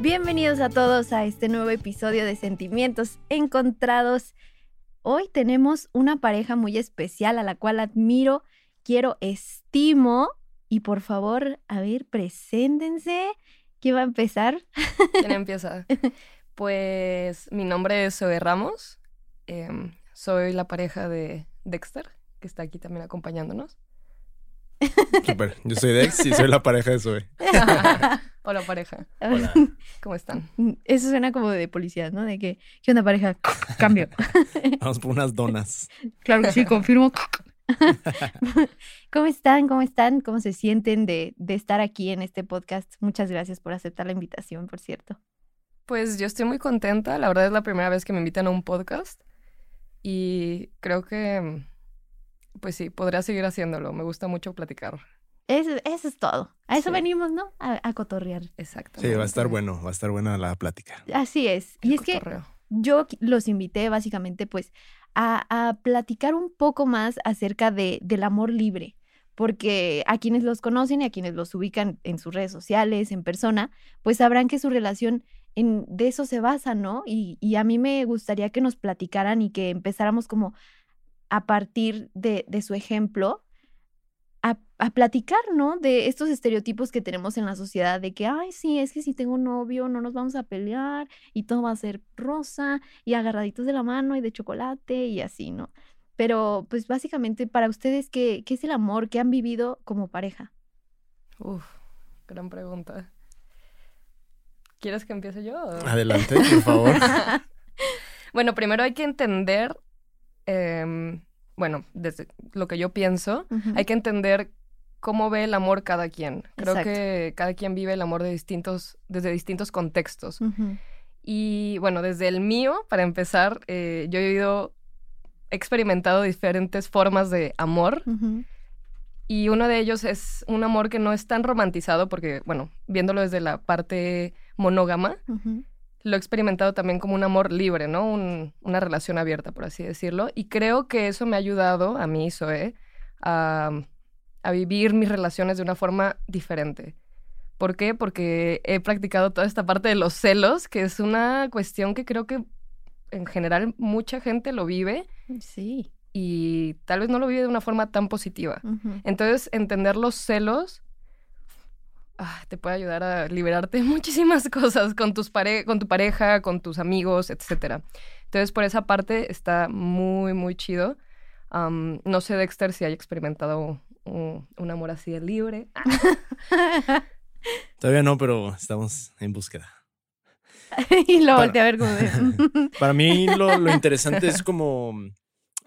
Bienvenidos a todos a este nuevo episodio de Sentimientos Encontrados. Hoy tenemos una pareja muy especial a la cual admiro, quiero, estimo. Y por favor, a ver, preséntense. ¿Quién va a empezar? ¿Quién empieza? Pues mi nombre es Zoe Ramos. Em, soy la pareja de Dexter, que está aquí también acompañándonos. Super. Yo soy Dex y soy la pareja de Zoe. Hola pareja. Hola. ¿Cómo están? Eso suena como de policía, ¿no? De que, ¿qué onda pareja? Cambio. Vamos por unas donas. Claro que sí, confirmo. ¿Cómo están? ¿Cómo están? ¿Cómo se sienten de, de estar aquí en este podcast? Muchas gracias por aceptar la invitación, por cierto. Pues yo estoy muy contenta. La verdad es la primera vez que me invitan a un podcast. Y creo que, pues sí, podría seguir haciéndolo. Me gusta mucho platicar. Eso, eso es todo. A eso Sí. venimos, ¿no? A, a cotorrear. Exactamente. Sí, va a estar bueno, va a estar buena la plática. Así es. Y es que yo los invité básicamente pues a, a platicar un poco más acerca de, del amor libre, porque a quienes los conocen y a quienes los ubican en sus redes sociales, en persona, pues sabrán que su relación en, de eso se basa, ¿no? Y, y a mí me gustaría que nos platicaran y que empezáramos como a partir de, de su ejemplo. A, a platicar, ¿no? De estos estereotipos que tenemos en la sociedad, de que, ay, sí, es que si tengo un novio no nos vamos a pelear, y todo va a ser rosa y agarraditos de la mano y de chocolate y así, ¿no? Pero pues básicamente para ustedes, ¿qué, qué es el amor? ¿Qué han vivido como pareja? Uf, gran pregunta. ¿Quieres que empiece yo? o? Adelante, por favor. Bueno, primero hay que entender, em, bueno, desde lo que yo pienso, hay que entender cómo ve el amor cada quien. Creo Exacto. que cada quien vive el amor de distintos, desde distintos contextos. Y bueno, desde el mío, para empezar, eh, yo he he experimentado diferentes formas de amor y uno de ellos es un amor que no es tan romantizado porque, bueno, viéndolo desde la parte monógama. Lo he experimentado también como un amor libre, ¿no? Un- una relación abierta, por así decirlo. Y creo que eso me ha ayudado, a mí, Zoe, a, a vivir mis relaciones de una forma diferente. ¿Por qué? Porque he practicado toda esta parte de los celos, que es una cuestión que creo que en general mucha gente lo vive Sí. y tal vez no lo vive de una forma tan positiva. Entonces, entender los celos ah, te puede ayudar a liberarte de muchísimas cosas con, tus pare- con tu pareja, con tus amigos, etc. Entonces, por esa parte está muy, muy chido. No sé, Dexter, si haya experimentado un, un amor así de libre. Todavía no, pero estamos en búsqueda. y lo volteé a ver como de... Para mí lo, lo interesante es como,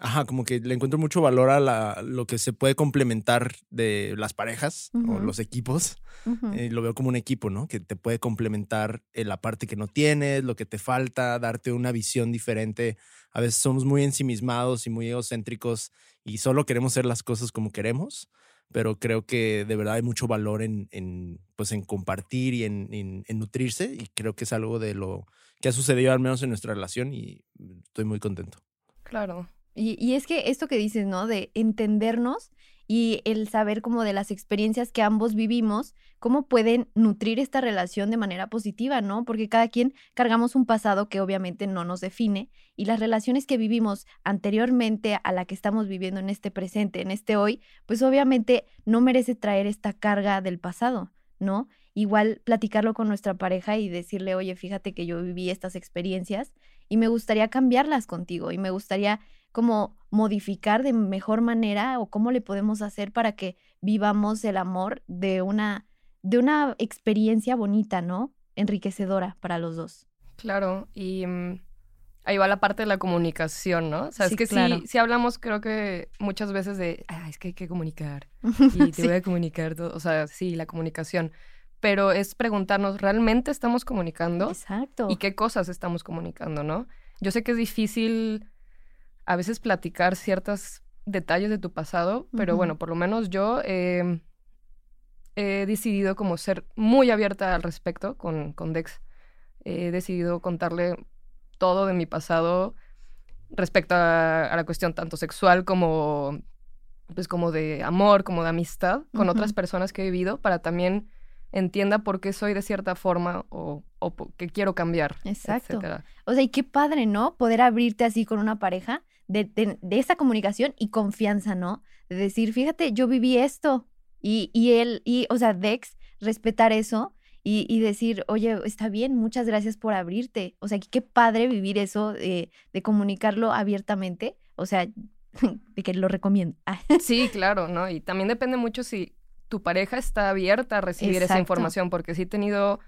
ajá, como que le encuentro mucho valor a la- lo que se puede complementar de las parejas o Ujú. los equipos. Ujú. Eh, lo veo como un equipo, ¿no? Que te puede complementar en la parte que no tienes, lo que te falta, darte una visión diferente. A veces somos muy ensimismados y muy egocéntricos y solo queremos hacer las cosas como queremos, pero creo que de verdad hay mucho valor en, en, pues, en compartir y en, en- en nutrirse y creo que es algo de lo que ha sucedido al menos en nuestra relación y estoy muy contento. Claro. Y, y es que esto que dices, ¿no? De entendernos y el saber como de las experiencias que ambos vivimos, cómo pueden nutrir esta relación de manera positiva, ¿no? Porque cada quien cargamos un pasado que obviamente no nos define y las relaciones que vivimos anteriormente a la que estamos viviendo en este presente, en este hoy, pues obviamente no merece traer esta carga del pasado, ¿no? Igual platicarlo con nuestra pareja y decirle, oye, fíjate que yo viví estas experiencias y me gustaría cambiarlas contigo y me gustaría como modificar de mejor manera o cómo le podemos hacer para que vivamos el amor de una de una experiencia bonita, ¿no? Enriquecedora para los dos. Claro, y mm, ahí va la parte de la comunicación, ¿no? O sea, Sí, es que claro. sí, sí hablamos, creo que muchas veces de, ah, es que hay que comunicar y te Sí. voy a comunicar todo. O sea, sí, la comunicación. pero es preguntarnos, ¿realmente estamos comunicando? Exacto. ¿Y qué cosas estamos comunicando, no? Yo sé que es difícil a veces platicar ciertos detalles de tu pasado, pero bueno, por lo menos yo eh, he decidido como ser muy abierta al respecto con, con Dex. He decidido contarle todo de mi pasado respecto a, a la cuestión tanto sexual como pues como de amor, como de amistad con otras personas que he vivido para también entienda por qué soy de cierta forma o, o que quiero cambiar. Exacto. etcétera. O sea, y qué padre, ¿no? Poder abrirte así con una pareja de, de, de esa comunicación y confianza, ¿no? De decir, fíjate, yo viví esto. Y, y él, y, o sea, Dex, respetar eso y, y decir, oye, está bien, muchas gracias por abrirte. O sea, qué padre vivir eso, eh, de comunicarlo abiertamente. O sea, de que lo recomiendo. Sí, claro, ¿no? Y también depende mucho si tu pareja está abierta a recibir esa información, porque sí he tenido,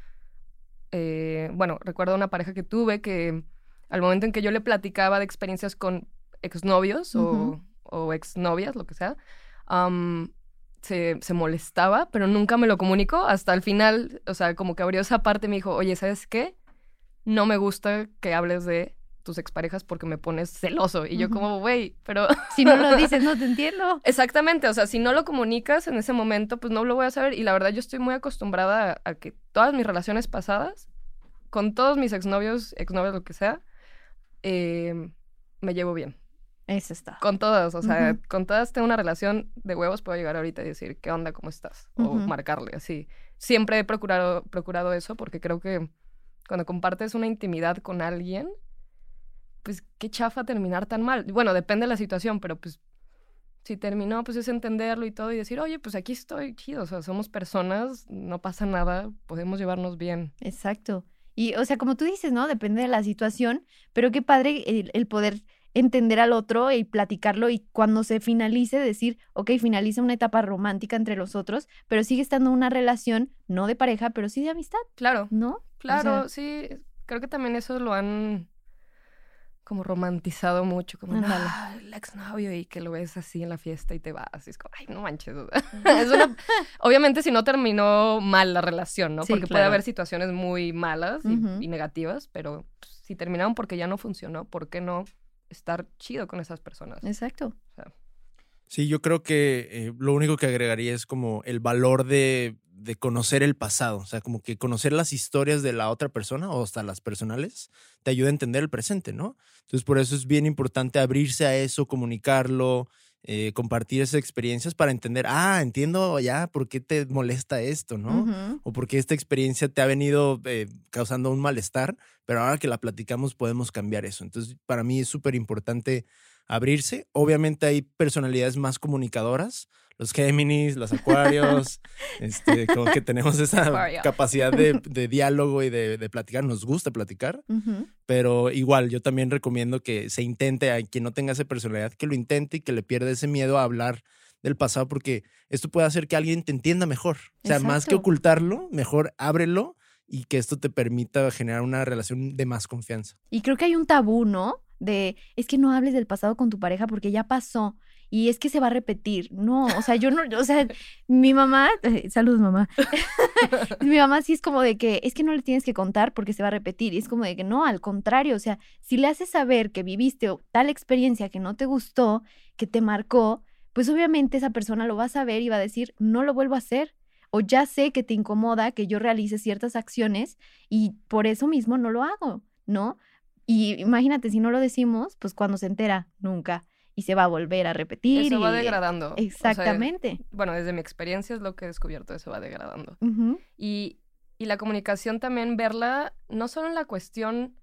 eh, bueno, recuerdo una pareja que tuve que al momento en que yo le platicaba de experiencias con exnovios Ujú. o, o exnovias, lo que sea, se, se molestaba, pero nunca me lo comunicó hasta el final, o sea, como que abrió esa parte y me dijo, oye, ¿sabes qué? No me gusta que hables de tus exparejas porque me pones celoso. Y yo como, güey, pero... si no lo dices, no te entiendo. Exactamente, o sea, si no lo comunicas en ese momento, pues no lo voy a saber. Y la verdad, yo estoy muy acostumbrada a, a que todas mis relaciones pasadas, con todos mis exnovios, exnovios, lo que sea, eh, me llevo bien. Eso está. Con todas, o sea, con todas tengo una relación de huevos, puedo llegar ahorita y decir, ¿qué onda? ¿Cómo estás? O Ujú. marcarle así. Siempre he procurado, procurado eso porque creo que cuando compartes una intimidad con alguien, pues qué chafa terminar tan mal. Bueno, depende de la situación, pero pues si terminó, pues es entenderlo y todo y decir, oye, pues aquí estoy chido, o sea, somos personas, no pasa nada, podemos llevarnos bien. Exacto. Y, o sea, como tú dices, ¿no? Depende de la situación, pero qué padre el, el poder entender al otro y platicarlo y cuando se finalice decir, ok, finaliza una etapa romántica entre los otros, pero sigue estando una relación, no de pareja, pero sí de amistad, Claro, ¿no? claro, sí, creo que también eso lo han como romantizado mucho, como. "Ah, el exnovio y que lo ves así en la fiesta y te vas, y es como, ay, no manches. es una- Obviamente si no terminó mal la relación, ¿no? Sí, Porque puede haber situaciones muy malas y negativas, pero pues, si terminaron porque ya no funcionó, ¿por qué no estar chido con esas personas? Exacto. O sea, Sí, yo creo que eh, lo único que agregaría es como el valor de, de conocer el pasado, o sea, como que conocer las historias de la otra persona o hasta las personales te ayuda a entender el presente, ¿no? Entonces, por eso es bien importante abrirse a eso, comunicarlo, eh, compartir esas experiencias para entender, ah, entiendo ya por qué te molesta esto, ¿no? O porque esta experiencia te ha venido eh, causando un malestar, pero ahora que la platicamos podemos cambiar eso. Entonces, para mí es súper importante abrirse. Obviamente hay personalidades más comunicadoras, los Géminis, los Acuarios, este, como que tenemos esa Acuario. capacidad de, de diálogo y de, de platicar, nos gusta platicar, pero igual yo también recomiendo que se intente, a quien no tenga esa personalidad, que lo intente y que le pierda ese miedo a hablar del pasado, porque esto puede hacer que alguien te entienda mejor. O sea, más que ocultarlo, mejor ábrelo y que esto te permita generar una relación de más confianza. Y creo que hay un tabú, ¿no? De, es que no hables del pasado con tu pareja porque ya pasó. Y es que se va a repetir. No, o sea, yo no, o sea, mi mamá, eh, saludos mamá. mi mamá sí es como de que, es que no le tienes que contar porque se va a repetir. Y es como de que no, al contrario, o sea, si le haces saber que viviste tal experiencia que no te gustó, que te marcó, pues obviamente esa persona lo va a saber y va a decir, no lo vuelvo a hacer. O ya sé que te incomoda que yo realice ciertas acciones y por eso mismo no lo hago, ¿no? Y imagínate, si no lo decimos, pues cuando se entera, nunca. Y se va a volver a repetir. eso va degradando. O sea, Exactamente. bueno, desde mi experiencia es lo que he descubierto, eso va degradando. Y, y la comunicación también verla no solo en la cuestión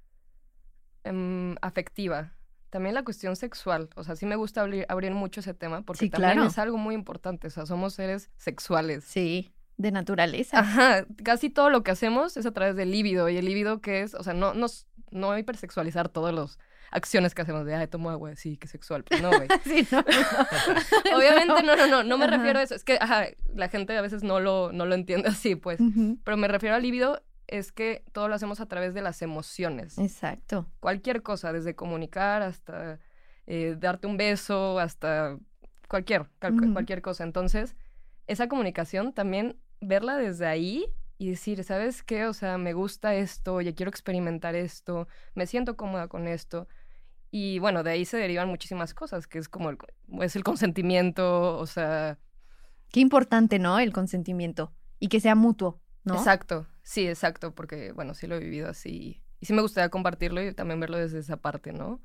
em, afectiva, también la cuestión sexual. O sea, sí me gusta abrir, abrir mucho ese tema porque Sí, también claro. es algo muy importante. O sea, somos seres sexuales. Sí, de naturaleza. Ajá, casi todo lo que hacemos es a través del líbido. Y el líbido que es, o sea, no, nos, no hipersexualizar todas las acciones que hacemos de, ay, tomo agua, sí, qué sexual. Pues no, güey. Sí, no, no. Obviamente no, no, no, no me Ajá. refiero a eso. Es que, ajá, la gente a veces no lo, no lo entiende así, pues. Pero me refiero al líbido es que todo lo hacemos a través de las emociones. Exacto. Cualquier cosa, desde comunicar hasta eh, darte un beso, hasta cualquier, cualquier cosa. Entonces, esa comunicación también verla desde ahí y decir, ¿sabes qué? O sea, me gusta esto, ya quiero experimentar esto, me siento cómoda con esto. Y bueno, de ahí se derivan muchísimas cosas, que es como el, es el consentimiento, o sea... Qué importante, ¿no? El consentimiento y que sea mutuo, ¿no? Exacto, sí, exacto, porque bueno, sí lo he vivido así. Y sí me gustaría compartirlo y también verlo desde esa parte, ¿no?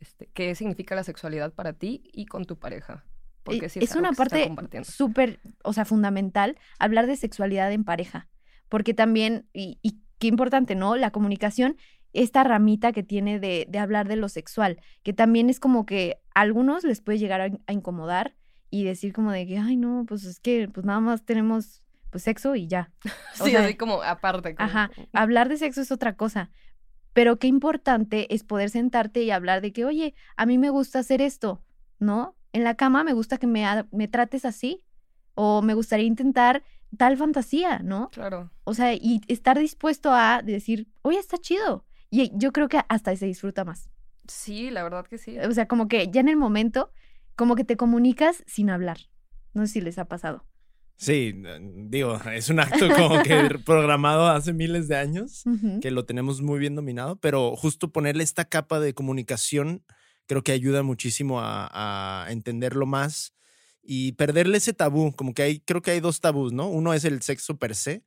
Este, ¿Qué significa la sexualidad para ti y con tu pareja? Porque sí es, es una parte súper, o sea, fundamental hablar de sexualidad en pareja porque también, y, qué importante, ¿no? La comunicación, esta ramita que tiene de, de, hablar de lo sexual, que también es como que a algunos les puede llegar a, incomodar y decir como de que, ay, no, pues es que pues nada más tenemos pues sexo y ya. sí, así como aparte. Ajá, hablar de sexo es otra cosa, pero qué importante es poder sentarte y hablar de que, oye, a mí me gusta hacer esto, ¿no? En la cama me gusta que me, me trates así, o me gustaría intentar tal fantasía, ¿no? Claro. O sea, y estar dispuesto a decir, oye, está chido. Y yo creo que hasta se disfruta más. Sí, la verdad que sí. O sea, como que ya en el momento, como que te comunicas sin hablar. No sé si les ha pasado. Sí, digo, es un acto como que programado hace miles de años, que lo tenemos muy bien dominado, pero justo ponerle esta capa de comunicación creo que ayuda muchísimo a, a entenderlo más y perderle ese tabú, como que hay, creo que hay dos tabús, ¿no? Uno es el sexo per se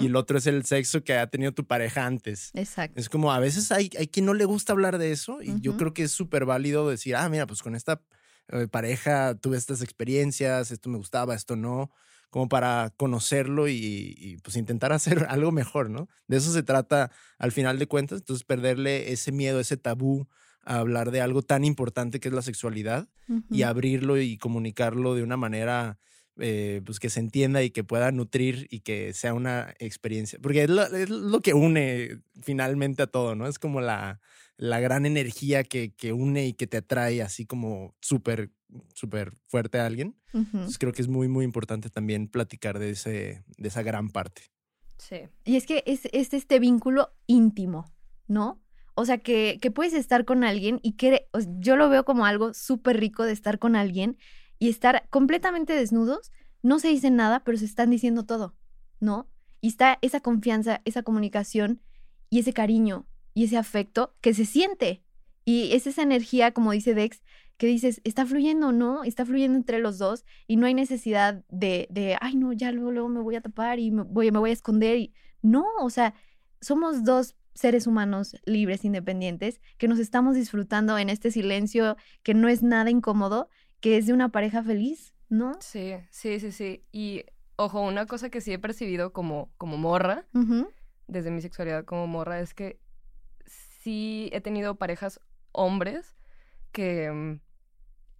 y el otro es el sexo que ha tenido tu pareja antes. Exacto. Es como a veces hay, hay quien no le gusta hablar de eso y yo creo que es súper válido decir, ah, mira, pues con esta eh, pareja tuve estas experiencias, esto me gustaba, esto no, como para conocerlo y, y, pues intentar hacer algo mejor, ¿no? De eso se trata al final de cuentas, entonces perderle ese miedo, ese tabú a hablar de algo tan importante que es la sexualidad y abrirlo y comunicarlo de una manera eh, pues que se entienda y que pueda nutrir y que sea una experiencia. Porque es lo, que une finalmente a todo, ¿no? Es como la, la gran energía que, que, une y que te atrae así como súper, súper fuerte a alguien. Entonces creo que es muy, muy importante también platicar de, ese, de esa gran parte. Sí. Y es que es, es este vínculo íntimo, ¿no? O sea, que, que puedes estar con alguien y que yo lo veo como algo súper rico de estar con alguien y estar completamente desnudos. No se dice nada, pero se están diciendo todo, ¿no? Y está esa confianza, esa comunicación y ese cariño y ese afecto que se siente. Y es esa energía, como dice Dex, que dices, está fluyendo, ¿no? Está fluyendo entre los dos y no hay necesidad de, de ay, no, ya luego, luego me voy a tapar y me voy, me voy a esconder. Y... No, o sea, somos dos seres humanos libres, independientes, que nos estamos disfrutando en este silencio que no es nada incómodo, que es de una pareja feliz, ¿no? Sí, sí, sí, sí. Y ojo, una cosa que sí he percibido como, como morra, desde mi sexualidad como morra, es que sí he tenido parejas hombres que mm,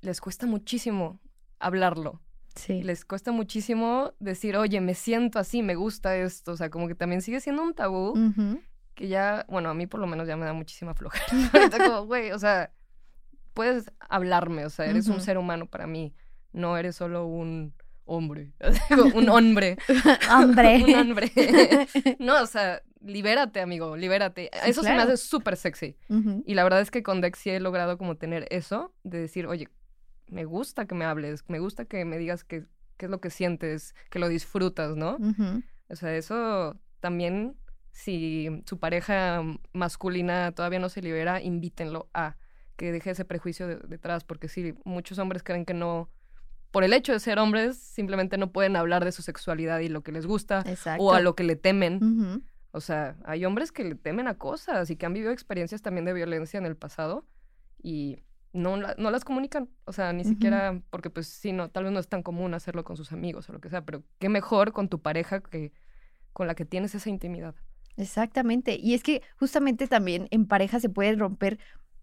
les cuesta muchísimo hablarlo. Sí. Les cuesta muchísimo decir, oye, me siento así, me gusta esto. O sea, como que también sigue siendo un tabú que ya, bueno, a mí por lo menos ya me da muchísima flojera. como, güey, o sea, puedes hablarme, o sea, eres un ser humano para mí, no eres solo un hombre, un hombre. hombre. un hombre. no, o sea, libérate, amigo, libérate. Eso se me hace súper sexy. Y la verdad es que con Dex sí he logrado como tener eso, de decir, oye, me gusta que me hables, me gusta que me digas qué, qué es lo que sientes, que lo disfrutas, ¿no? O sea, eso también si su pareja masculina todavía no se libera, invítenlo a que deje ese prejuicio detrás, porque sí, muchos hombres creen que no, por el hecho de ser hombres, simplemente no pueden hablar de su sexualidad y lo que les gusta o a lo que le temen. O sea, hay hombres que le temen a cosas y que han vivido experiencias también de violencia en el pasado y no, no las comunican. O sea, ni siquiera, porque pues sí, no, tal vez no es tan común hacerlo con sus amigos o lo que sea, pero qué mejor con tu pareja que con la que tienes esa intimidad. Exactamente. Y es que justamente también en pareja se pueden romper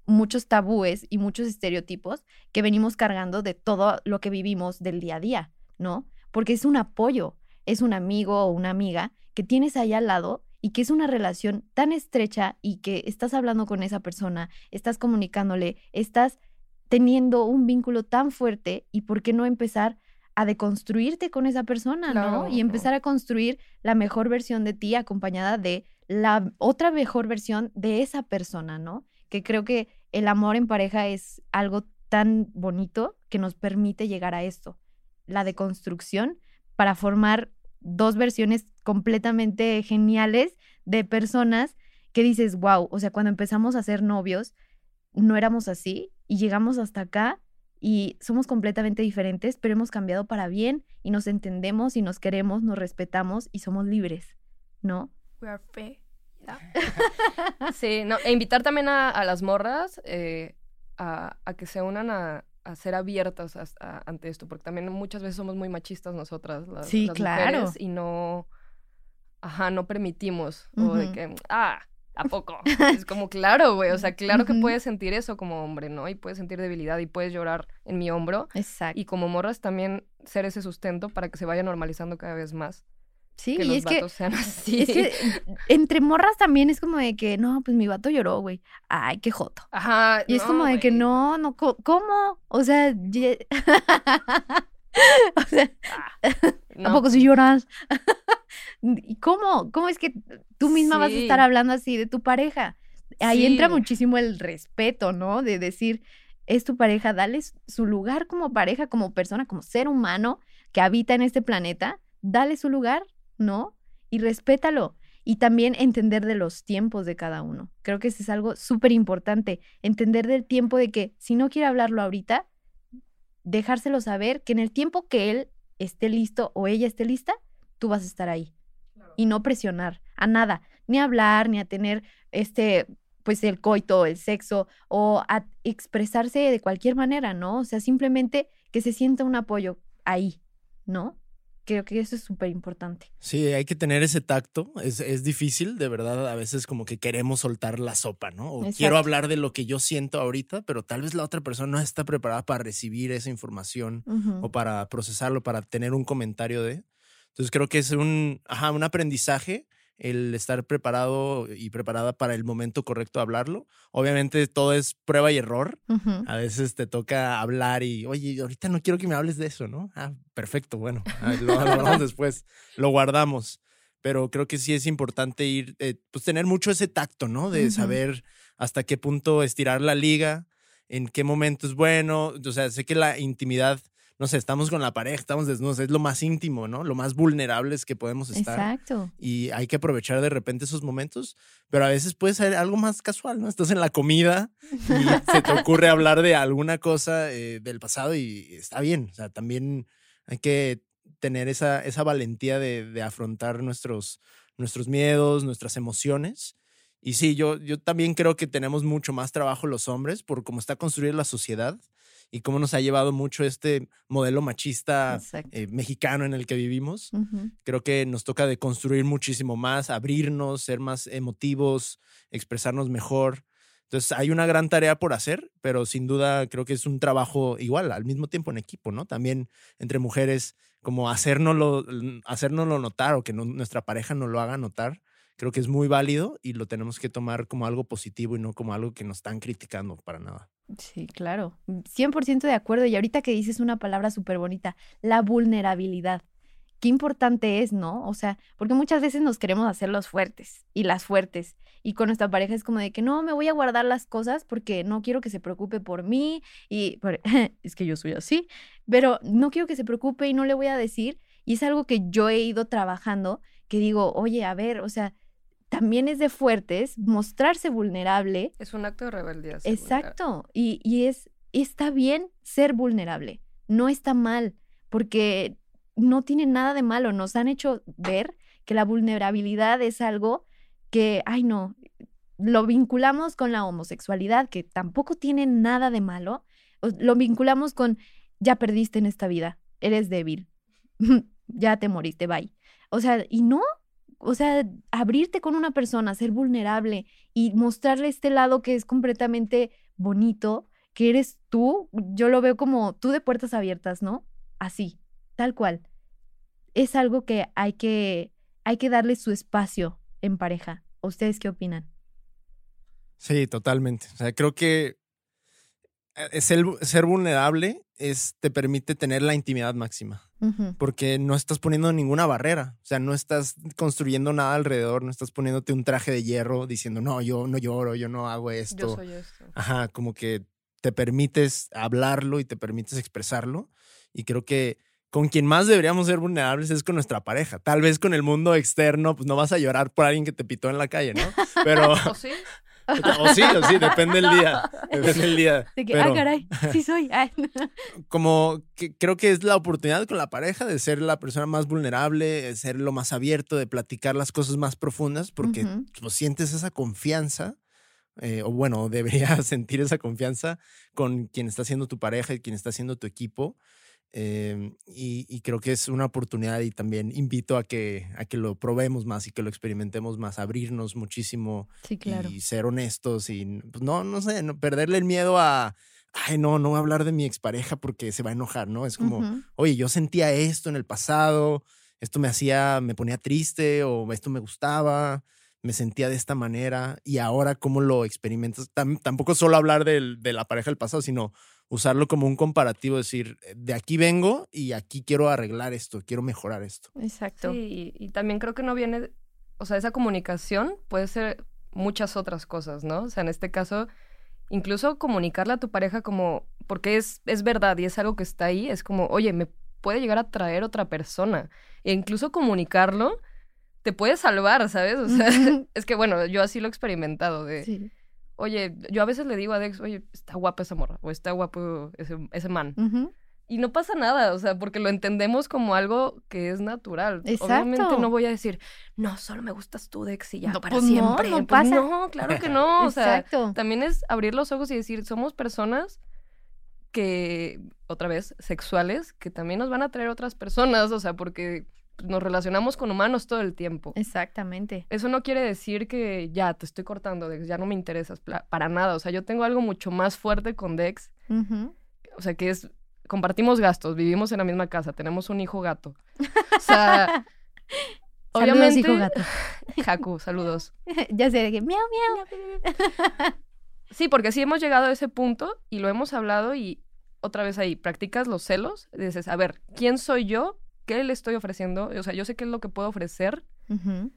muchos tabúes y muchos estereotipos que venimos cargando de todo lo que vivimos del día a día, ¿no? Porque es un apoyo, es un amigo o una amiga que tienes ahí al lado y que es una relación tan estrecha y que estás hablando con esa persona, estás comunicándole, estás teniendo un vínculo tan fuerte y por qué no empezar a deconstruirte con esa persona, ¿no? Y empezar a construir la mejor versión de ti acompañada de la otra mejor versión de esa persona, ¿no? Que creo que el amor en pareja es algo tan bonito que nos permite llegar a esto, la deconstrucción para formar dos versiones completamente geniales de personas que dices, wow, o sea, cuando empezamos a ser novios, no éramos así y llegamos hasta acá y somos completamente diferentes, pero hemos cambiado para bien y nos entendemos y nos queremos, nos respetamos y somos libres, ¿no? We are free. Sí, no, e invitar también a, las morras eh, a, que se unan a, ser abiertas ante esto, porque también muchas veces somos muy machistas nosotras, las, sí, claro. mujeres, y no, ajá, no permitimos, o de que, ah, ¿a poco? es como, claro, güey, o sea, claro que puedes sentir eso como hombre, ¿no? Y puedes sentir debilidad y puedes llorar en mi hombro. Exacto. Y como morras también ser ese sustento para que se vaya normalizando cada vez más. Sí, y es que, sean así. es que entre morras también es como de que, no, pues mi vato lloró, güey. Ay, qué joto. Ajá. Y es como de que no, no, ¿cómo? O sea, o sea, ah, poco si lloras? ¿Y cómo? ¿Cómo es que tú misma vas a estar hablando así de tu pareja? Ahí entra muchísimo el respeto, ¿no? De decir, es tu pareja, dale su lugar como pareja, como persona, como ser humano que habita en este planeta, dale su lugar, ¿no? Y respétalo. Y también entender de los tiempos de cada uno. Creo que eso es algo súper importante, entender del tiempo de que si no quiere hablarlo ahorita, dejárselo saber que en el tiempo que él esté listo o ella esté lista, tú vas a estar ahí. Y no presionar a nada, ni a hablar, ni a tener este, pues el coito, el sexo, o a expresarse de cualquier manera, ¿no? O sea, simplemente que se sienta un apoyo ahí, ¿no? Creo que eso es súper importante. Sí, hay que tener ese tacto. Es, es, difícil, de verdad. A veces como que queremos soltar la sopa, ¿no? O quiero hablar de lo que yo siento ahorita, pero tal vez la otra persona no está preparada para recibir esa información o para procesarlo, para tener un comentario de. Entonces creo que es un, ajá, un aprendizaje el estar preparado y preparada para el momento correcto de hablarlo. Obviamente todo es prueba y error. A veces te toca hablar y, oye, ahorita no quiero que me hables de eso, ¿no? Ah, perfecto, bueno, lo hablamos después, lo guardamos. Pero creo que sí es importante ir, eh, pues tener mucho ese tacto, ¿no? De saber hasta qué punto estirar la liga, en qué momento es bueno. O sea, sé que la intimidad no sé, estamos con la pareja, estamos desnudos, es lo más íntimo, ¿no? Lo más vulnerables que podemos estar. Exacto. Y hay que aprovechar de repente esos momentos, pero a veces puede ser algo más casual, ¿no? Estás en la comida y se te ocurre hablar de alguna cosa eh, del pasado y está bien, o sea, también hay que tener esa, esa valentía de, afrontar nuestros, nuestros miedos, nuestras emociones. Y sí, yo, yo también creo que tenemos mucho más trabajo los hombres por cómo está construida la sociedad y cómo nos ha llevado mucho este modelo machista eh, mexicano en el que vivimos. Creo que nos toca de construir muchísimo más, abrirnos, ser más emotivos, expresarnos mejor. Entonces hay una gran tarea por hacer, pero sin duda creo que es un trabajo igual, al mismo tiempo en equipo, ¿no? También entre mujeres, como hacérnoslo, hacérnoslo notar o que nuestra pareja nos lo haga notar, creo que es muy válido y lo tenemos que tomar como algo positivo y no como algo que nos están criticando para nada. Sí, claro, 100% de acuerdo. Y ahorita que dices una palabra súper bonita, la vulnerabilidad. Qué importante es, ¿no? O sea, porque muchas veces nos queremos hacer los fuertes y las fuertes. Y con nuestra pareja es como de que no, me voy a guardar las cosas porque no quiero que se preocupe por mí. Y es que yo soy así, pero no quiero que se preocupe y no le voy a decir. Y es algo que yo he ido trabajando, que digo, oye, a ver, o sea, también es de fuertes mostrarse vulnerable. Es un acto de rebeldía. Exacto. Y, y, es, está bien ser vulnerable. No está mal, porque no tiene nada de malo. Nos han hecho ver que la vulnerabilidad es algo que, ay no, lo vinculamos con la homosexualidad, que tampoco tiene nada de malo. Lo vinculamos con, ya perdiste en esta vida, eres débil, ya te moriste, bye. O sea, y no, o sea, abrirte con una persona, ser vulnerable y mostrarle este lado que es completamente bonito, que eres tú, yo lo veo como tú de puertas abiertas, ¿no? Así, tal cual. Es algo que hay que, hay que darle su espacio en pareja. ¿Ustedes qué opinan? Sí, totalmente. O sea, creo que ser, ser vulnerable es, te permite tener la intimidad máxima. Porque no estás poniendo ninguna barrera. O sea, no estás construyendo nada alrededor, no estás poniéndote un traje de hierro diciendo, no, yo no lloro, yo no hago esto. Yo soy esto. Ajá, como que te permites hablarlo y te permites expresarlo. Y creo que con quien más deberíamos ser vulnerables es con nuestra pareja. Tal vez con el mundo externo, pues no vas a llorar por alguien que te pitó en la calle, ¿no? Pero. ¿O sí? O sí, o sí, depende del día. Depende del día. De que, Pero ah, caray, sí soy. Ay, como que creo que es la oportunidad con la pareja de ser la persona más vulnerable, de ser lo más abierto, de platicar las cosas más profundas, porque pues, sientes esa confianza, eh, o bueno, deberías sentir esa confianza con quien está siendo tu pareja y quien está siendo tu equipo. Eh, y, y creo que es una oportunidad y también invito a que, a que lo probemos más y que lo experimentemos más, abrirnos muchísimo Sí, claro. y ser honestos y pues, no, no sé, no perderle el miedo a, ay, no, no voy a hablar de mi expareja porque se va a enojar, ¿no? Es como, Ujú. oye, yo sentía esto en el pasado, esto me hacía, me ponía triste o esto me gustaba, me sentía de esta manera y ahora cómo lo experimentas. Tam- tampoco solo hablar del- de la pareja del pasado, sino usarlo como un comparativo, decir, de aquí vengo y aquí quiero arreglar esto, quiero mejorar esto. Exacto. Sí, y, y también creo que no viene, o sea, esa comunicación puede ser muchas otras cosas, ¿no? O sea, en este caso, incluso comunicarle a tu pareja como, porque es, es verdad y es algo que está ahí, es como, oye, me puede llegar a traer otra persona. E incluso comunicarlo te puede salvar, ¿sabes? O sea, es que bueno, yo así lo he experimentado de, Sí. Oye, yo a veces le digo a Dex, oye, está guapa esa morra, o está guapo ese, ese man. Y no pasa nada, o sea, porque lo entendemos como algo que es natural. Obviamente Exacto. no voy a decir, no, solo me gustas tú, Dex, y ya No, para pues no, siempre. no Pues pasa. no, claro que no. O sea, Exacto. también es abrir los ojos y decir, somos personas que, otra vez, sexuales, que también nos van a traer otras personas, o sea, porque nos relacionamos con humanos todo el tiempo. Exactamente. Eso no quiere decir que ya te estoy cortando, Dex, ya no me interesas, para nada. O sea, yo tengo algo mucho más fuerte con Dex, o sea, que es, compartimos gastos, vivimos en la misma casa, tenemos un hijo gato. O sea, Saludos, obviamente, hijo gato. Jacu, saludos. ya sé, de que miau, miau. Sí, porque sí hemos llegado a ese punto y lo hemos hablado y otra vez ahí, practicas los celos, y dices, a ver, ¿quién soy yo? ¿Qué le estoy ofreciendo? O sea, yo sé qué es lo que puedo ofrecer Ujú.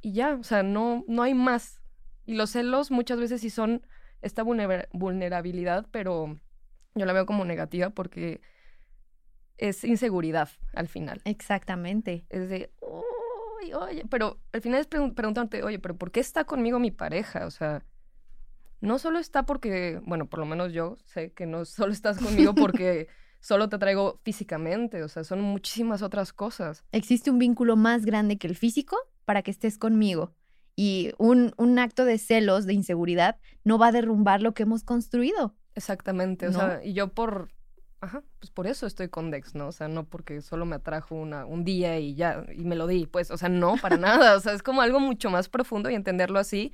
y ya, o sea, no, no hay más. Y los celos muchas veces sí son esta vulnera- vulnerabilidad, pero yo la veo como negativa porque es inseguridad al final. Exactamente. Es de, "Uy, oye, pero al final es pregun- preguntarte, oye, pero ¿por qué está conmigo mi pareja? O sea, no solo está porque, bueno, por lo menos yo sé que no solo estás conmigo porque solo te traigo físicamente, o sea, son muchísimas otras cosas. Existe un vínculo más grande que el físico para que estés conmigo. Y un, un acto de celos, de inseguridad, no va a derrumbar lo que hemos construido. Exactamente, o ¿No? sea, y yo por, ajá, pues por eso estoy con Dex, ¿no? O sea, no porque solo me atrajo una, un día y ya, y me lo di, pues, o sea, no, para nada, o sea, es como algo mucho más profundo y entenderlo así.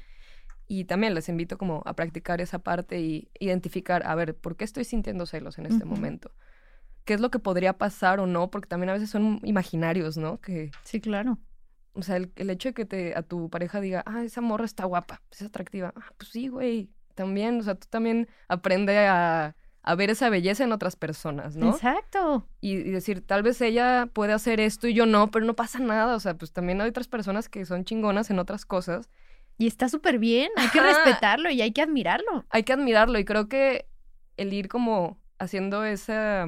Y también les invito como a practicar esa parte y identificar, a ver, ¿por qué estoy sintiendo celos en este momento? ¿Qué es lo que podría pasar o no? Porque también a veces son imaginarios, ¿no? Que, Sí, claro. o sea, el, el hecho de que te, a tu pareja diga, ah, esa morra está guapa, es atractiva. Ah, pues sí, güey, también, o sea, tú también aprende a, a ver esa belleza en otras personas, ¿no? Exacto. Y, y decir, tal vez ella puede hacer esto y yo no, pero no pasa nada, o sea, pues también hay otras personas que son chingonas en otras cosas. Y está súper bien. Hay que respetarlo y hay que admirarlo. Hay que admirarlo y creo que el ir como haciendo esa,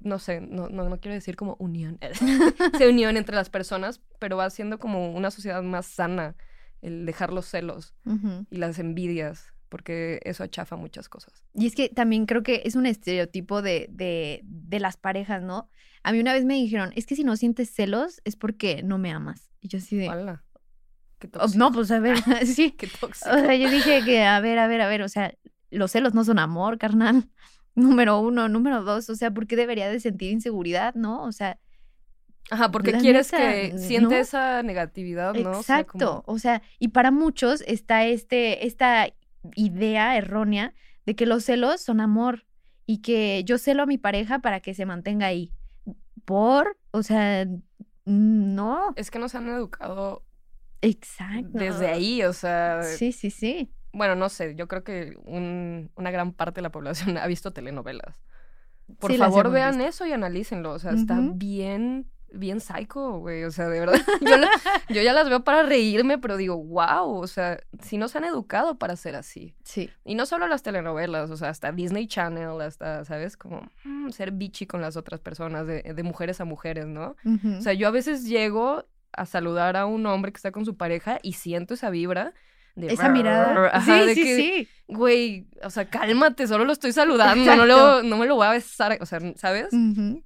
no sé, no, no, no quiero decir como unión, esa unión entre las personas, pero va haciendo como una sociedad más sana, el dejar los celos. Y las envidias, porque eso achafa muchas cosas. Y es que también creo que es un estereotipo de, de, de las parejas, ¿no? A mí una vez me dijeron, es que si no sientes celos es porque no me amas. Y yo así de... Hola. Qué "Oh, no, pues a ver, sí. Qué tóxico. O sea, yo dije que, a ver, a ver, a ver, o sea, los celos no son amor, carnal. Número uno, número dos, o sea, ¿por qué debería de sentir inseguridad, no? O sea, Ajá, porque quieres neta, que siente ¿no? esa negatividad, ¿no? O sea, exacto. como- O sea, y para muchos está este, esta idea errónea de que los celos son amor y que yo celo a mi pareja para que se mantenga ahí. Por, o sea, no, es que nos han educado exacto. desde ahí, o sea, Sí, sí, sí. Bueno, no sé, yo creo que un- una gran parte de la población ha visto telenovelas. Por Sí, favor, vean visto. eso y analícenlo, o sea, está Ujú. bien bien psycho, güey. O sea, de verdad, yo, la- yo ya las veo para reírme, pero digo, wow, o sea, si nos han educado para ser así. Sí. Y no solo las telenovelas, o sea, hasta Disney Channel, hasta, ¿sabes? Como mm, ser bitchy con las otras personas, de, de mujeres a mujeres, ¿no? O sea, yo a veces llego a saludar a un hombre que está con su pareja y siento esa vibra. De Esa mirada. Ajá, sí, de sí, que, sí. Güey, o sea, cálmate, solo lo estoy saludando, no, lo, no me lo voy a besar, o sea, ¿sabes?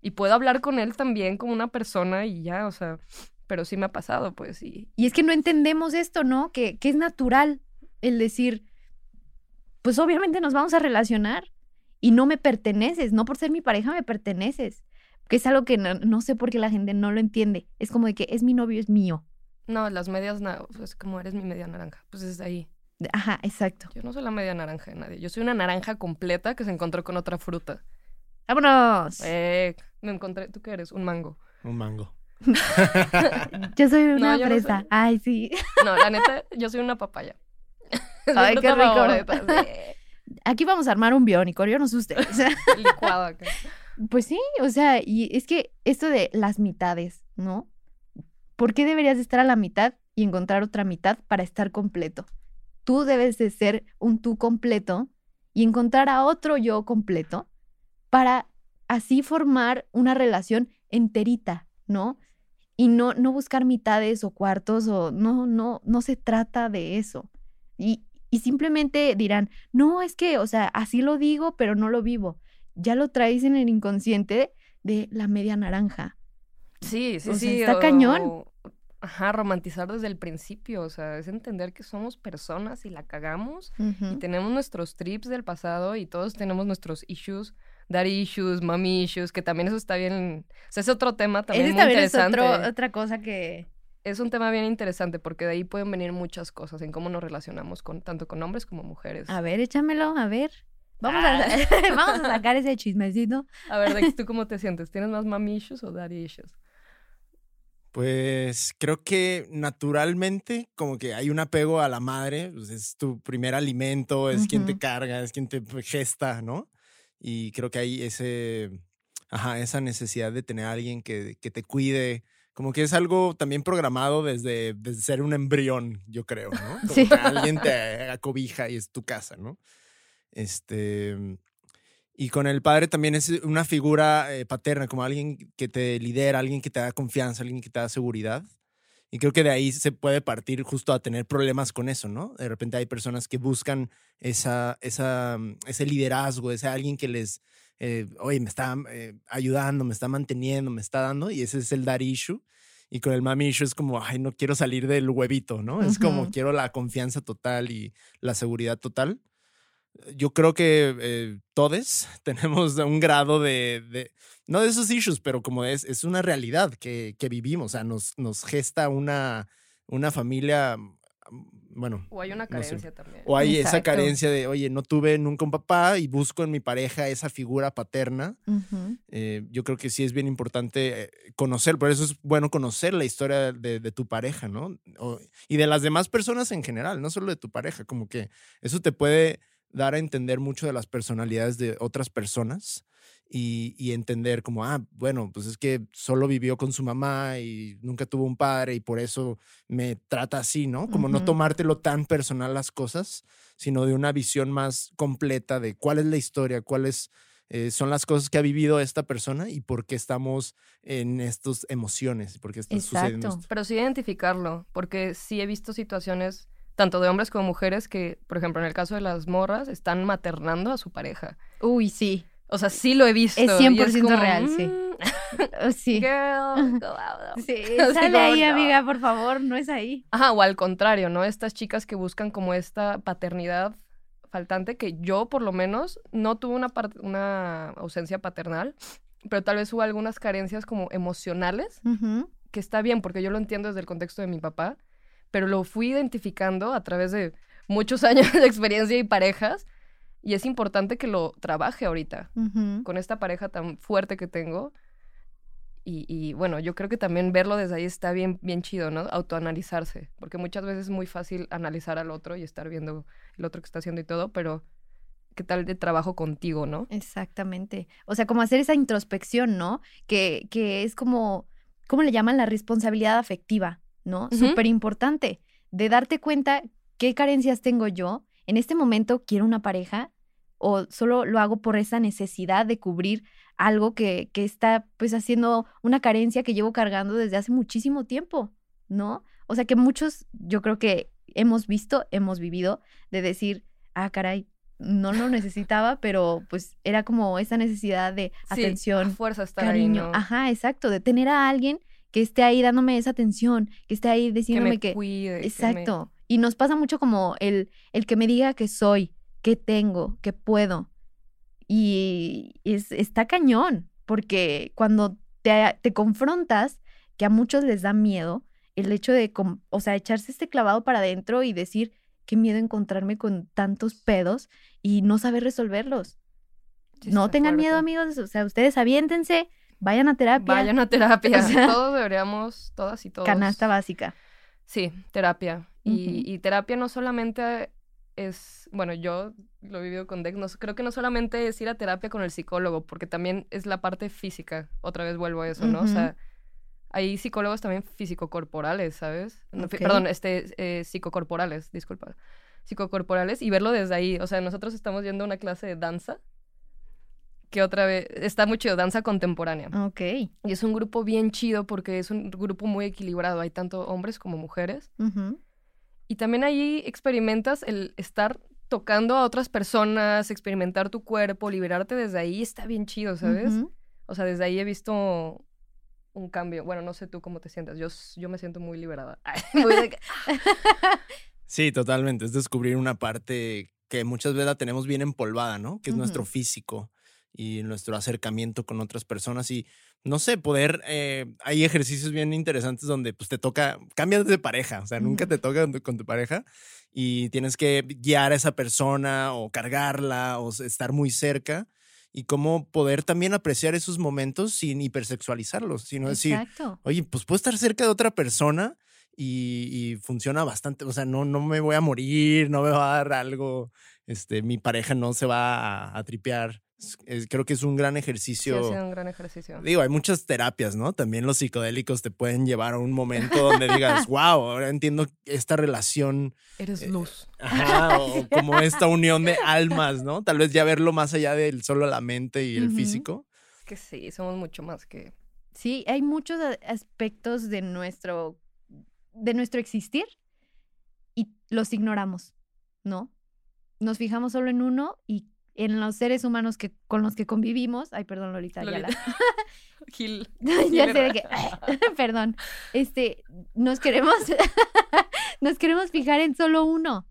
Y puedo hablar con él también como una persona y ya, o sea, pero sí me ha pasado, pues, y Y es que no entendemos esto, ¿no? Que, que es natural el decir, pues obviamente nos vamos a relacionar y no me perteneces, no por ser mi pareja me perteneces. Que es algo que no, no sé por qué la gente no lo entiende. Es como de que es mi novio, es mío. No, las medias, na- pues como eres mi media naranja, pues es de ahí. Ajá, exacto. Yo no soy la media naranja de nadie, yo soy una naranja completa que se encontró con otra fruta. ¡Vámonos! Eh, me encontré, ¿tú qué eres? Un mango. Un mango. Yo soy una No, yo no fresa. soy. Ay, sí. No, la neta, yo soy una papaya. Ay, qué rico. favorita, sí. Aquí vamos a armar un biónico, yo no sé ustedes. O sea, Licuado acá. Pues sí, o sea, y es que esto de las mitades, ¿no? ¿Por qué deberías de estar a la mitad y encontrar otra mitad para estar completo? Tú debes de ser un tú completo y encontrar a otro yo completo para así formar una relación enterita, ¿no? Y no, no buscar mitades o cuartos o no, no, no se trata de eso. Y, y simplemente dirán, no, es que, o sea, así lo digo, pero no lo vivo ya lo traes en el inconsciente de la media naranja. Sí, sí, O sea, sí. está o- cañón. Ajá, romantizar desde el principio, o sea, es entender que somos personas y la cagamos y tenemos nuestros trips del pasado y todos tenemos nuestros issues, daddy issues, mommy issues, que también eso está bien, o sea, es otro tema también Ese muy también es interesante. otro- otra cosa que... Es un tema bien interesante porque de ahí pueden venir muchas cosas en cómo nos relacionamos con tanto con hombres como mujeres. A ver, échamelo, a ver. Vamos, Ah. a, vamos a sacar ese chismecito. A ver, Dex, ¿tú cómo te sientes? ¿Tienes más mommy issues o daddy issues? Pues creo que naturalmente como que hay un apego a la madre, pues es tu primer alimento, es quien te carga, es quien te gesta, ¿no? Y creo que hay ese, ajá, esa necesidad de tener a alguien que, que te cuide, como que es algo también programado desde, desde ser un embrión, yo creo, ¿no? Como Sí. que alguien te acobija y es tu casa, ¿no? Este, y con el padre también es una figura eh, paterna, como alguien que te lidera, alguien que te da confianza, alguien que te da seguridad. Y creo que de ahí se puede partir justo a tener problemas con eso, ¿no? De repente hay personas que buscan esa, esa, mm, ese liderazgo, ese alguien que les, eh, oye, me está eh, ayudando, me está manteniendo, me está dando, y ese es el dar issue. Y con el mami issue es como, ay, no quiero salir del huevito, ¿no? Es como, quiero la confianza total y la seguridad total yo creo que eh, todos tenemos un grado de, de- no de esos issues, pero como es, es una realidad que, que vivimos, o sea, nos, nos gesta una, una familia, mm, bueno, O hay una No sé. carencia también. o hay esa carencia de, oye, no tuve nunca un papá y busco en mi pareja esa figura paterna. Eh, yo creo que sí es bien importante eh, conocer, por eso es bueno conocer la historia de, de tu pareja, ¿no? O- y de las demás personas en general, no solo de tu pareja, como que eso te puede dar a entender mucho de las personalidades de otras personas y, y entender como, ah, bueno, pues es que solo vivió con su mamá y nunca tuvo un padre y por eso me trata así, ¿no? Como no tomártelo tan personal las cosas, sino de una visión más completa de cuál es la historia, cuáles eh, son las cosas que ha vivido esta persona y por qué estamos en estas emociones, por qué está sucediendo Exacto. esto. Pero sí identificarlo, porque sí he visto situaciones, tanto de hombres como mujeres, que, por ejemplo, en el caso de las morras, están maternando a su pareja. Uy, sí. O sea, sí lo he visto. Es y 100% como, real, sí. mm, sí. Girl, go out. Sí, sale ahí, no. amiga, por favor, no es ahí. Ajá, o al contrario, ¿no? Estas chicas que buscan como esta paternidad faltante, que yo por lo menos no tuve una, una ausencia paternal, pero tal vez hubo algunas carencias como emocionales, Ujú. que está bien, porque yo lo entiendo desde el contexto de mi papá, pero lo fui identificando a través de muchos años de experiencia y parejas, y es importante que lo trabaje ahorita con esta pareja tan fuerte que tengo. Y, y, bueno, yo creo que también verlo desde ahí está bien, bien chido, ¿no? Autoanalizarse, porque muchas veces es muy fácil analizar al otro y estar viendo el otro que está haciendo y todo, pero ¿qué tal de trabajo contigo, no? Exactamente. O sea, como hacer esa introspección, ¿no? Que, que es como ¿cómo le llaman? La responsabilidad afectiva, ¿no? Ujú. Súper importante, de darte cuenta qué carencias tengo yo. En este momento quiero una pareja o solo lo hago por esa necesidad de cubrir algo que, que está pues haciendo una carencia que llevo cargando desde hace muchísimo tiempo, ¿no? O sea que muchos, yo creo que hemos visto, hemos vivido de decir, ah, caray, no lo necesitaba, pero pues era como esa necesidad de Sí, atención, a fuerza estar cariño. ahí, ¿no? Ajá, exacto, de tener a alguien que esté ahí dándome esa atención, que esté ahí que diciéndome me que... cuide. que me- Exacto. Y nos pasa mucho como el, el que me diga que soy, que tengo, que puedo. Y es, está cañón, porque cuando te, te confrontas, que a muchos les da miedo, el hecho de, o sea, echarse este clavado para adentro y decir, qué miedo encontrarme con tantos pedos y no saber resolverlos. Sí no tengan miedo, amigos, o sea, ustedes aviéntense, vayan a terapia, Vayan a terapia. O sea, todos deberíamos, todas y todos. canasta básica. Sí, terapia. y, terapia no solamente es, bueno, yo lo he vivido con Dex, no, creo que no solamente es ir a terapia con el psicólogo, porque también es la parte física. Otra vez vuelvo a eso, ¿no? O sea, hay psicólogos también físico-corporales, ¿sabes? Perdón, este, eh, psicocorporales, disculpa. Psicocorporales y verlo desde ahí. O sea, nosotros estamos yendo a una clase de danza que otra vez está muy chido, danza contemporánea. Ok. Y es un grupo bien chido porque es un grupo muy equilibrado. Hay tanto hombres como mujeres. Y también ahí experimentas el estar tocando a otras personas, experimentar tu cuerpo, liberarte desde ahí. Está bien chido, ¿sabes? O sea, desde ahí he visto un cambio. Bueno, no sé tú cómo te sientas. Yo, yo me siento muy liberada. Sí, totalmente. Es descubrir una parte que muchas veces la tenemos bien empolvada, ¿no? Que es nuestro físico y nuestro acercamiento con otras personas y no sé, poder, eh, hay ejercicios bien interesantes donde pues te toca, cambias de pareja, o sea, nunca te toca con tu- pareja y tienes que guiar a esa persona o cargarla o estar muy cerca y cómo poder también apreciar esos momentos sin hipersexualizarlos, sino decir, Exacto. oye, pues puedo estar cerca de otra persona y, y funciona bastante, o sea, no, no me voy a morir, no me va a dar algo, este, mi pareja no se va a, a tripear. Es- es- creo que es un gran Sí, ejercicio. ha sido un gran ejercicio. Digo, hay muchas terapias, ¿no? También los psicodélicos te pueden llevar a un momento donde digas, wow, ahora entiendo esta relación, Eres eh, luz. ajá, o como esta unión de almas, ¿no? Tal vez ya verlo más allá del solo la mente y el Ujú. físico. Que sí, somos mucho más que... Sí, hay muchos aspectos de nuestro, de nuestro existir y los ignoramos, ¿no? Nos fijamos solo en uno y en los seres humanos que, con los que convivimos. Ay, perdón, Lolita. Lolita. Gil. ya sé de que, perdón, este, nos queremos, nos queremos fijar en solo uno,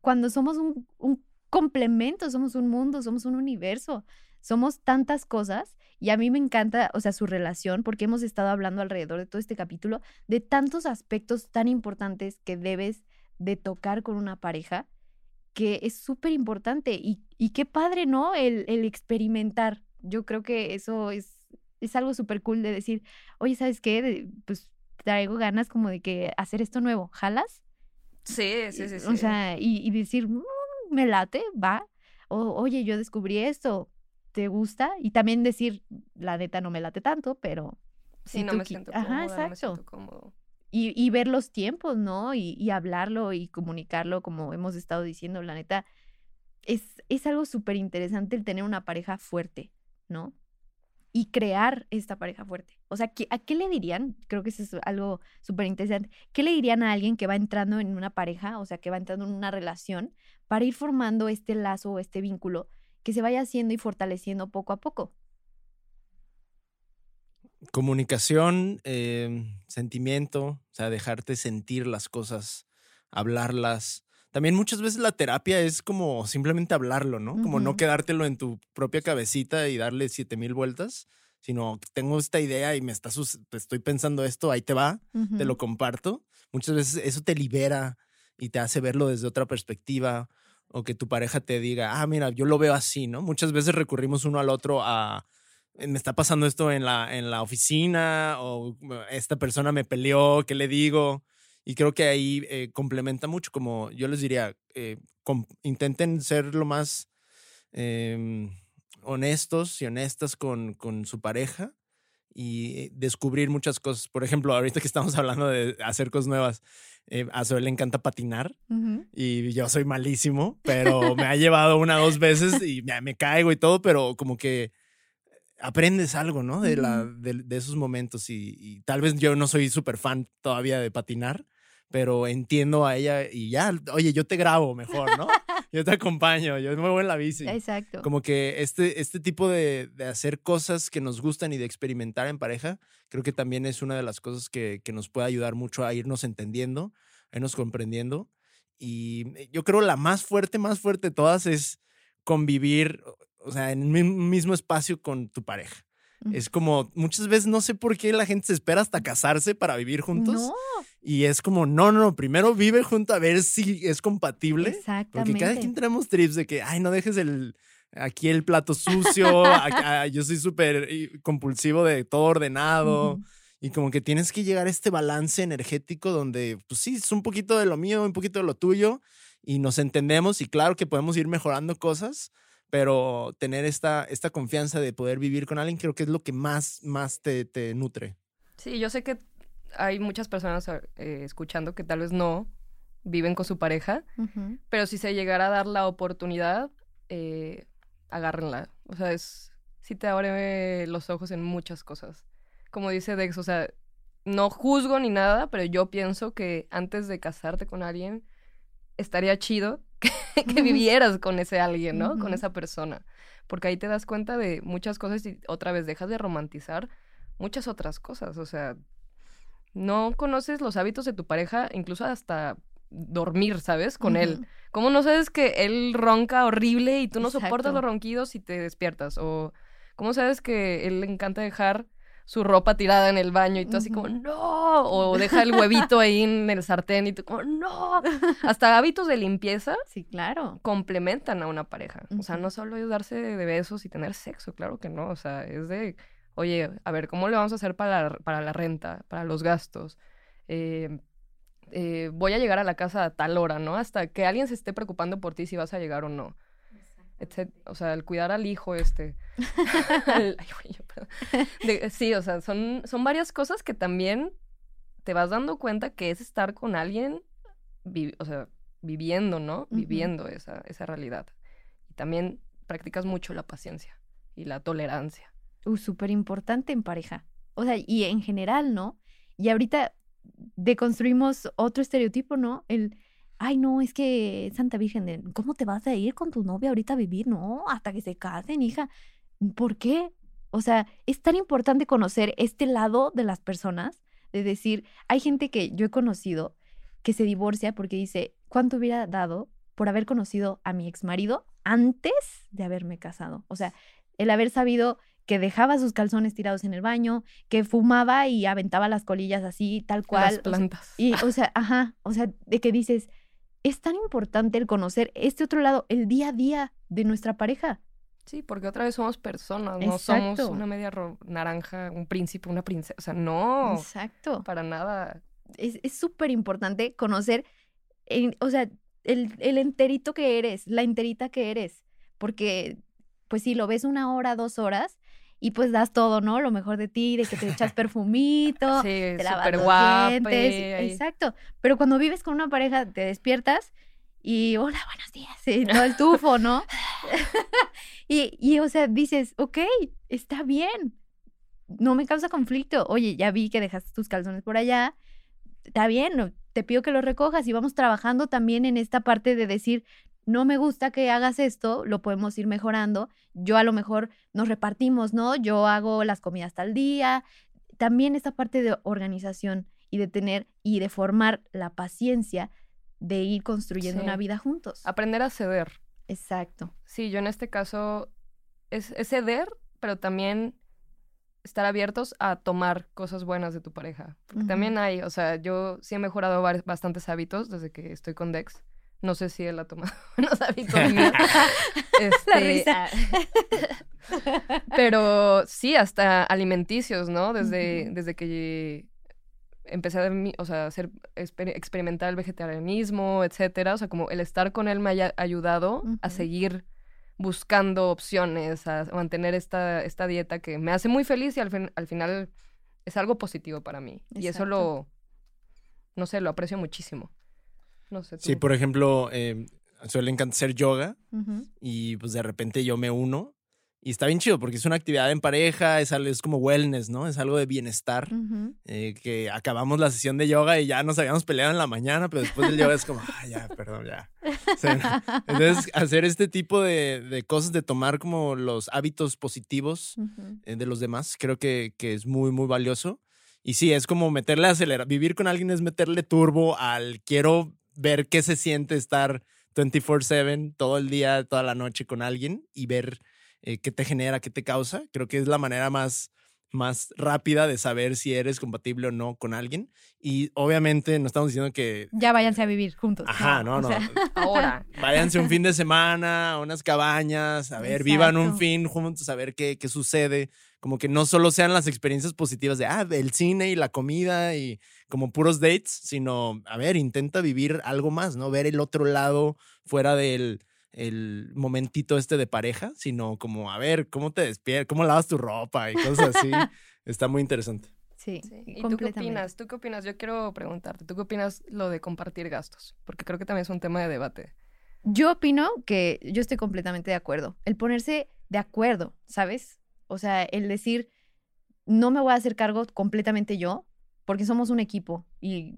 cuando somos un, un complemento, somos un mundo, somos un universo, somos tantas cosas y a mí me encanta, o sea, su relación, porque hemos estado hablando alrededor de todo este capítulo de tantos aspectos tan importantes que debes de tocar con una pareja, que es súper importante y, y qué padre, ¿no? El, el experimentar. Yo creo que eso es, es algo súper cool de decir, oye, ¿sabes qué? De- pues traigo ganas como de que hacer esto nuevo, ¿jalas? Sí, sí, sí, sí. O sea, y, y decir, "Mm, me late, va. O, oye, yo descubrí esto, ¿te gusta? Y también decir, la neta no me late tanto, pero... sí, si no me siento Ajá, cómoda, no me siento cómodo. Y, ver los tiempos, ¿no? Y, hablarlo y comunicarlo, como hemos estado diciendo, la neta, es, es algo súper interesante el tener una pareja fuerte, ¿no? Y crear esta pareja fuerte. O sea, ¿qué- ¿a qué le dirían? Creo que eso es algo súper interesante. ¿Qué le dirían a alguien que va entrando en una pareja, o sea, que va entrando en una relación, para ir formando este lazo o este vínculo que se vaya haciendo y fortaleciendo poco a poco? Comunicación, eh, sentimiento, o sea, dejarte sentir las cosas, hablarlas. También muchas veces la terapia es como simplemente hablarlo, ¿no? Como no Ujú. quedártelo en tu propia cabecita y darle siete mil vueltas, sino tengo esta idea y me está estoy pensando esto, ahí te va, te lo comparto. Muchas veces eso te libera y te hace verlo desde otra perspectiva o que tu pareja te diga, ah, mira, yo lo veo así, ¿no? Muchas veces recurrimos uno al otro a, "Eh, me está pasando esto en la, en la oficina o "Eh, esta persona me peleó, ¿qué le digo? Y creo que ahí eh, complementa mucho, como yo les diría, eh, intenten ser lo más em, honestos y honestas con, con su pareja y descubrir muchas cosas. Por ejemplo, ahorita que estamos hablando de hacer cosas nuevas, eh, a Zoe le encanta patinar y yo soy malísimo, pero me ha llevado una o dos veces y me, me caigo y todo, pero como que aprendes algo, ¿no? De, la, de, de esos momentos y, y tal vez yo no soy súper fan todavía de patinar, pero entiendo a ella y ya, oye, yo te grabo mejor, ¿no? Yo te acompaño, yo me voy en la bici. Exacto. Como que este, este tipo de, de hacer cosas que nos gustan y de experimentar en pareja, creo que también es una de las cosas que, que nos puede ayudar mucho a irnos entendiendo, a irnos comprendiendo. Y eh, yo creo la más fuerte, más fuerte de todas es convivir, o sea, en un mismo espacio con tu pareja. Es como, muchas veces no sé por qué la gente se espera hasta casarse para vivir juntos. No, Y es como, no, no, no, primero vive junto a ver si es compatible. Porque exactamente. cada quien tenemos trips de que, ay, no dejes el, aquí el plato sucio, acá- yo soy súper eh, compulsivo de todo ordenado. Ujú. Y como que tienes que llegar a este balance energético donde, pues sí, es un poquito de lo mío, un poquito de lo tuyo, y nos entendemos y claro que podemos ir mejorando cosas, pero tener esta, esta confianza de poder vivir con alguien creo que es lo que más, más te, te nutre. Sí, yo sé que hay muchas personas eh, escuchando que tal vez no viven con su pareja, pero si se llegara a dar la oportunidad, eh, agárrenla. O sea, es, sí te abre los ojos en muchas cosas. Como dice Dex, o sea, no juzgo ni nada, pero yo pienso que antes de casarte con alguien, estaría chido que, vivieras con ese alguien, ¿no? Con esa persona. Porque ahí te das cuenta de muchas cosas y otra vez dejas de romantizar muchas otras cosas. O sea, no conoces los hábitos de tu pareja, incluso hasta dormir, ¿sabes? Con él. ¿Cómo no sabes que él ronca horrible y tú no soportas los ronquidos y te despiertas? O ¿cómo sabes que él le encanta dejar su ropa tirada en el baño y tú así como, no, o deja el huevito ahí en el sartén y tú como, no. Hasta hábitos de limpieza Sí, claro. complementan a una pareja. O sea, no solo es darse de besos y tener sexo, claro que no. O sea, es de, oye, a ver, ¿cómo le vamos a hacer para la, para la renta, para los gastos? Eh, eh, voy a llegar a la casa a tal hora, ¿no? Hasta que alguien se esté preocupando por ti si vas a llegar o no. O sea, el cuidar al hijo este. Al- ay, güey, yo, perdón. De- sí, o sea, son, son varias cosas que también te vas dando cuenta que es estar con alguien, vi- o sea, viviendo, ¿no? Viviendo esa, esa realidad. Y también practicas mucho la paciencia y la tolerancia. Uh, súper importante en pareja. O sea, y en general, ¿no? Y ahorita deconstruimos otro estereotipo, ¿no? El, ay, no, es que Santa Virgen, ¿cómo te vas a ir con tu novia ahorita a vivir? No, hasta que se casen, hija. ¿Por qué? O sea, es tan importante conocer este lado de las personas, de decir, hay gente que yo he conocido que se divorcia porque dice, ¿cuánto hubiera dado por haber conocido a mi ex marido antes de haberme casado? O sea, el haber sabido que dejaba sus calzones tirados en el baño, que fumaba y aventaba las colillas así, tal cual. Las o sea, plantas. y, o sea, ajá, o sea, de que dices, es tan importante el conocer este otro lado, el día a día de nuestra pareja. Sí, porque otra vez somos personas, no somos una media naranja, un príncipe, una princesa. O sea, no, Exacto. para nada. Es es súper importante conocer, en- o sea, el, el enterito que eres, la enterita que eres, porque, pues si lo ves una hora, dos horas, y pues das todo, ¿no? Lo mejor de ti, de que te echas perfumito, Sí, te lavas los guapa. dientes. Exacto. Pero cuando vives con una pareja, te despiertas y hola, buenos días, y todo el tufo, ¿no? y, y, o sea, dices, ok, está bien. No me causa conflicto. Oye, ya vi que dejaste tus calzones por allá. Está bien, te pido que los recojas y vamos trabajando también en esta parte de decir, no me gusta que hagas esto, lo podemos ir mejorando. Yo a lo mejor nos repartimos, ¿no? Yo hago las comidas tal día. También esta parte de organización y de tener y de formar la paciencia de ir construyendo Sí. una vida juntos. Aprender a ceder. Exacto. Sí, yo en este caso es, es ceder, pero también estar abiertos a tomar cosas buenas de tu pareja. Porque también hay, o sea, yo sí he mejorado bastantes hábitos desde que estoy con Dex. No sé si él ha tomado buenos hábitos míos. Este, risa. ah, pero sí, hasta alimenticios, ¿no? Desde, desde que empecé a, mi- o sea, hacer, exper- experimentar el vegetarianismo, etcétera. O sea, como el estar con él me haya ayudado a seguir buscando opciones, a mantener esta, esta dieta que me hace muy feliz y al, al final es algo positivo para mí. Y eso lo, no sé, lo aprecio muchísimo. No sé. Sí, por ejemplo, eh, suelen hacer yoga y pues de repente yo me uno y está bien chido porque es una actividad en pareja, es, algo, es como wellness, ¿no? Es algo de bienestar. Eh, que acabamos la sesión de yoga y ya nos habíamos peleado en la mañana, pero después del yoga es como, ah, ya, perdón, ya. entonces, hacer este tipo de, de, cosas, de tomar como los hábitos positivos eh, de los demás, creo que, que, es muy, muy valioso. Y sí, es como meterle acelera. Vivir con alguien es meterle turbo al quiero ver qué se siente estar 24/7 todo el día, toda la noche con alguien y ver eh, qué te genera, qué te causa. Creo que es la manera más, más rápida de saber si eres compatible o no con alguien. Y obviamente no estamos diciendo que... Ya váyanse a vivir juntos. Ajá, no, no. ahora. Váyanse un fin de semana, a unas cabañas, a ver, vivan un fin juntos, a ver qué, qué sucede. Como que no solo sean las experiencias positivas de, ah, el cine y la comida y como puros dates, sino, a ver, intenta vivir algo más, ¿no? Ver el otro lado fuera del el momentito este de pareja, sino como, a ver, ¿cómo te despiertas? ¿Cómo lavas tu ropa? Y cosas así. Está muy interesante. Sí, ¿Y tú qué opinas? ¿Tú qué opinas? Yo quiero preguntarte, ¿tú qué opinas lo de compartir gastos? Porque creo que también es un tema de debate. Yo opino que yo estoy completamente de acuerdo. El ponerse de acuerdo, ¿sabes? O sea, el decir, no me voy a hacer cargo completamente yo, porque somos un equipo y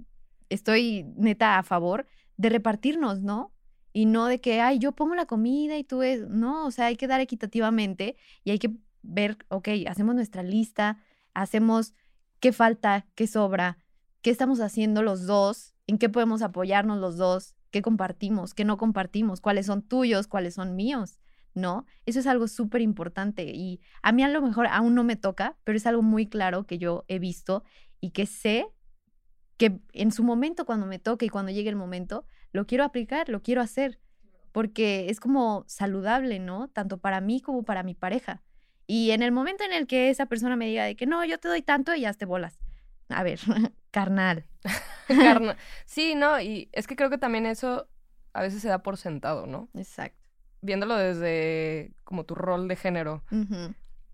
estoy neta a favor de repartirnos, ¿no? Y no de que, ay, yo pongo la comida y tú es, no, o sea, hay que dar equitativamente y hay que ver, ok, hacemos nuestra lista, hacemos qué falta, qué sobra, qué estamos haciendo los dos, en qué podemos apoyarnos los dos, qué compartimos, qué no compartimos, cuáles son tuyos, cuáles son míos, ¿no? Eso es algo súper importante y a mí a lo mejor aún no me toca, pero es algo muy claro que yo he visto y que sé que en su momento, cuando me toque y cuando llegue el momento, lo quiero aplicar, lo quiero hacer, porque es como saludable, ¿no? Tanto para mí como para mi pareja. Y en el momento en el que esa persona me diga de que no, yo te doy tanto y ya te bolas. A ver, carnal. carnal. Sí, no, y es que creo que también eso a veces se da por sentado, ¿no? Exacto. Viéndolo desde como tu rol de género.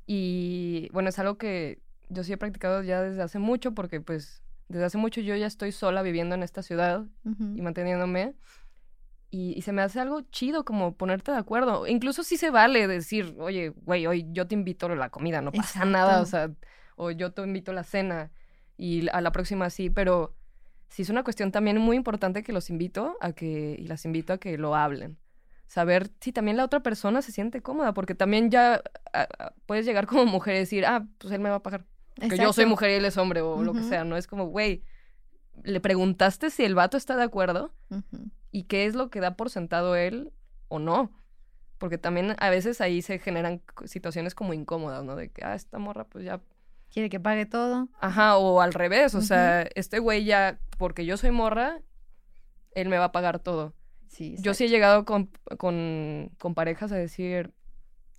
Y bueno, es algo que yo sí he practicado ya desde hace mucho porque pues desde hace mucho yo ya estoy sola viviendo en esta ciudad y manteniéndome. Y, se me hace algo chido como ponerte de acuerdo. Incluso si se vale decir, oye, güey, hoy yo te invito a la comida, no pasa nada, o sea, o yo te invito a la cena y a la próxima sí, pero sí es una cuestión también muy importante que los invito a que, y las invito a que lo hablen. Saber si también la otra persona se siente cómoda, porque también ya puedes llegar como mujer y decir, ah, pues él me va a pagar. Que yo soy mujer y él es hombre o lo que sea, no es como, güey, le preguntaste si el vato está de acuerdo y qué es lo que da por sentado él o no. Porque también a veces ahí se generan situaciones como incómodas, ¿no? De que, ah, esta morra pues ya... Quiere que pague todo. Ajá, o al revés, o sea, este güey ya, porque yo soy morra, él me va a pagar todo. Sí, yo sí he llegado con, con, con parejas a decir,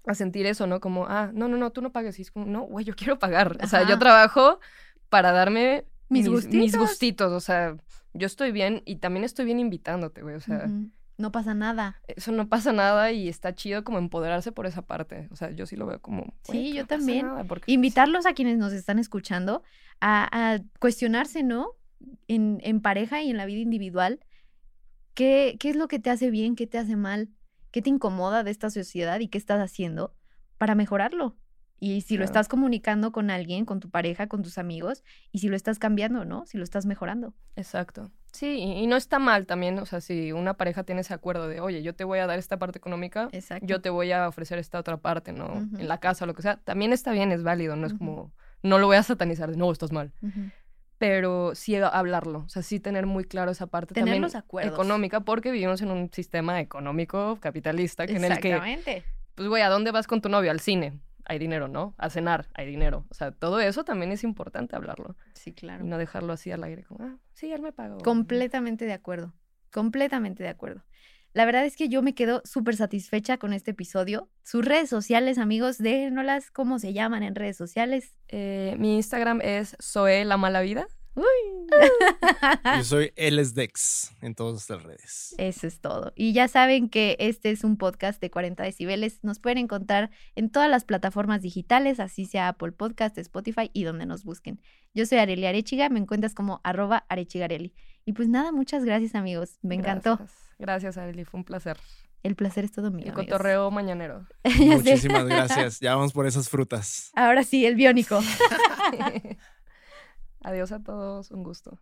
a sentir eso, ¿no? Como, ah, no, no, no, tú no pagues. Y es como, no, güey, yo quiero pagar. O sea, yo trabajo para darme mis, gustitos. O sea, yo estoy bien y también estoy bien invitándote, güey. O sea. No pasa nada. Eso no pasa nada y está chido como empoderarse por esa parte. O sea, yo sí lo veo como... Sí, yo también. Invitarlos a quienes nos están escuchando a, cuestionarse, ¿no? En, en, pareja y en la vida individual. ¿Qué, ¿Qué es lo que te hace bien? ¿Qué te hace mal? ¿Qué te incomoda de esta sociedad y qué estás haciendo para mejorarlo? Y si lo estás comunicando con alguien, con tu pareja, con tus amigos, y si lo estás cambiando, ¿no? Si lo estás mejorando. Exacto. Sí, y, no está mal también, o sea, si una pareja tiene ese acuerdo de, oye, yo te voy a dar esta parte económica, yo te voy a ofrecer esta otra parte, ¿no? En la casa, lo que sea, también está bien, es válido, no es como, no lo voy a satanizar de, no, estás mal pero sí hablarlo, o sea, sí tener muy claro esa parte también económica, porque vivimos en un sistema económico capitalista que en el que, pues, güey, ¿a dónde vas con tu novio? Al cine, hay dinero, ¿no? A cenar, hay dinero. O sea, todo eso también es importante hablarlo. Sí, claro. Y no dejarlo así al aire, como, ah, sí, él me pagó. Completamente de acuerdo, completamente de acuerdo. La verdad es que yo me quedo súper satisfecha con este episodio. Sus redes sociales, amigos, déjenoslas cómo se llaman en redes sociales. Eh, mi Instagram es Zoe La Mala Vida. Yo soy Dex en todas las redes. Eso es todo. Y ya saben que este es un podcast de 40 decibeles. Nos pueden encontrar en todas las plataformas digitales, así sea Apple Podcast, Spotify y donde nos busquen. Yo soy Areli Arechiga, me encuentras como arroba arechigareli. Y pues nada, muchas gracias amigos, me encantó. Gracias, Areli, fue un placer. El placer es todo mío. El cotorreo mañanero. Muchísimas gracias. Ya vamos por esas frutas. Ahora sí, el biónico. Adiós a todos, un gusto.